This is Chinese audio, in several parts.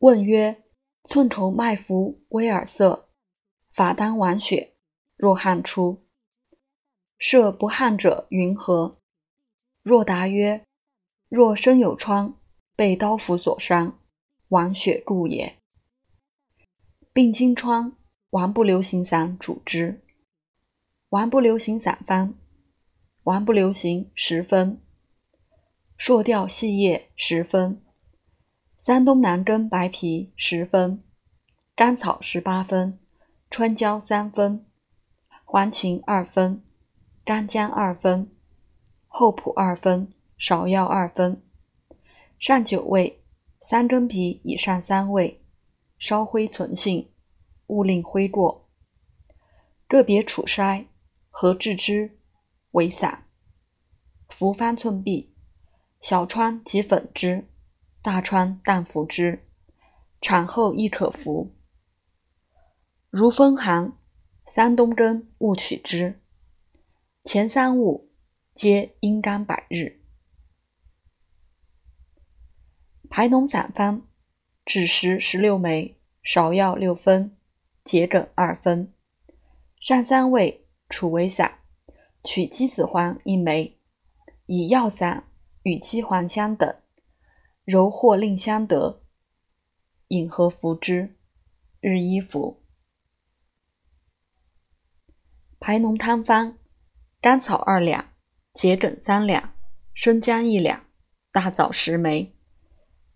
问曰：寸头脉浮微耳涩，法当亡血，若汗出。设不汗者云何？若答曰：若身有疮，被刀斧所伤，亡血故也。病经疮，王不留行散主之。王不留行散方：王不留行十分，朔调细叶十分，山东南根白皮十分，甘草十八分，川椒三分，黄芩二分。干姜二分，厚朴二分，芍药二分，上九味，三根皮以上三味，烧灰存性，勿令灰过。个别杵筛，合制之，为散。服方寸匕，小疮即粉之，大川淡服之，产后亦可服。如风寒，三冬根勿取之。前三物皆阴干百日。排脓散方：枳实十六枚，芍药六分，桔梗二分。上三味处为散，取鸡子黄一枚，以药散与鸡黄相等，柔或令相得，饮和服之，日一服。排脓汤方。甘草二两，桔梗三两，生姜一两，大枣十枚。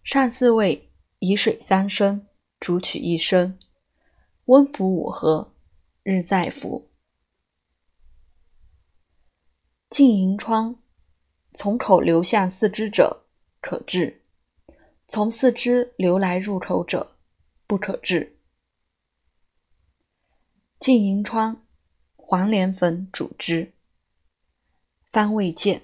上四味以水三升，煮取一升，温服五合，日再服。浸银疮，从口流向四肢者可治，从四肢流来入口者不可治。浸银疮，黄连粉煮之。方未见。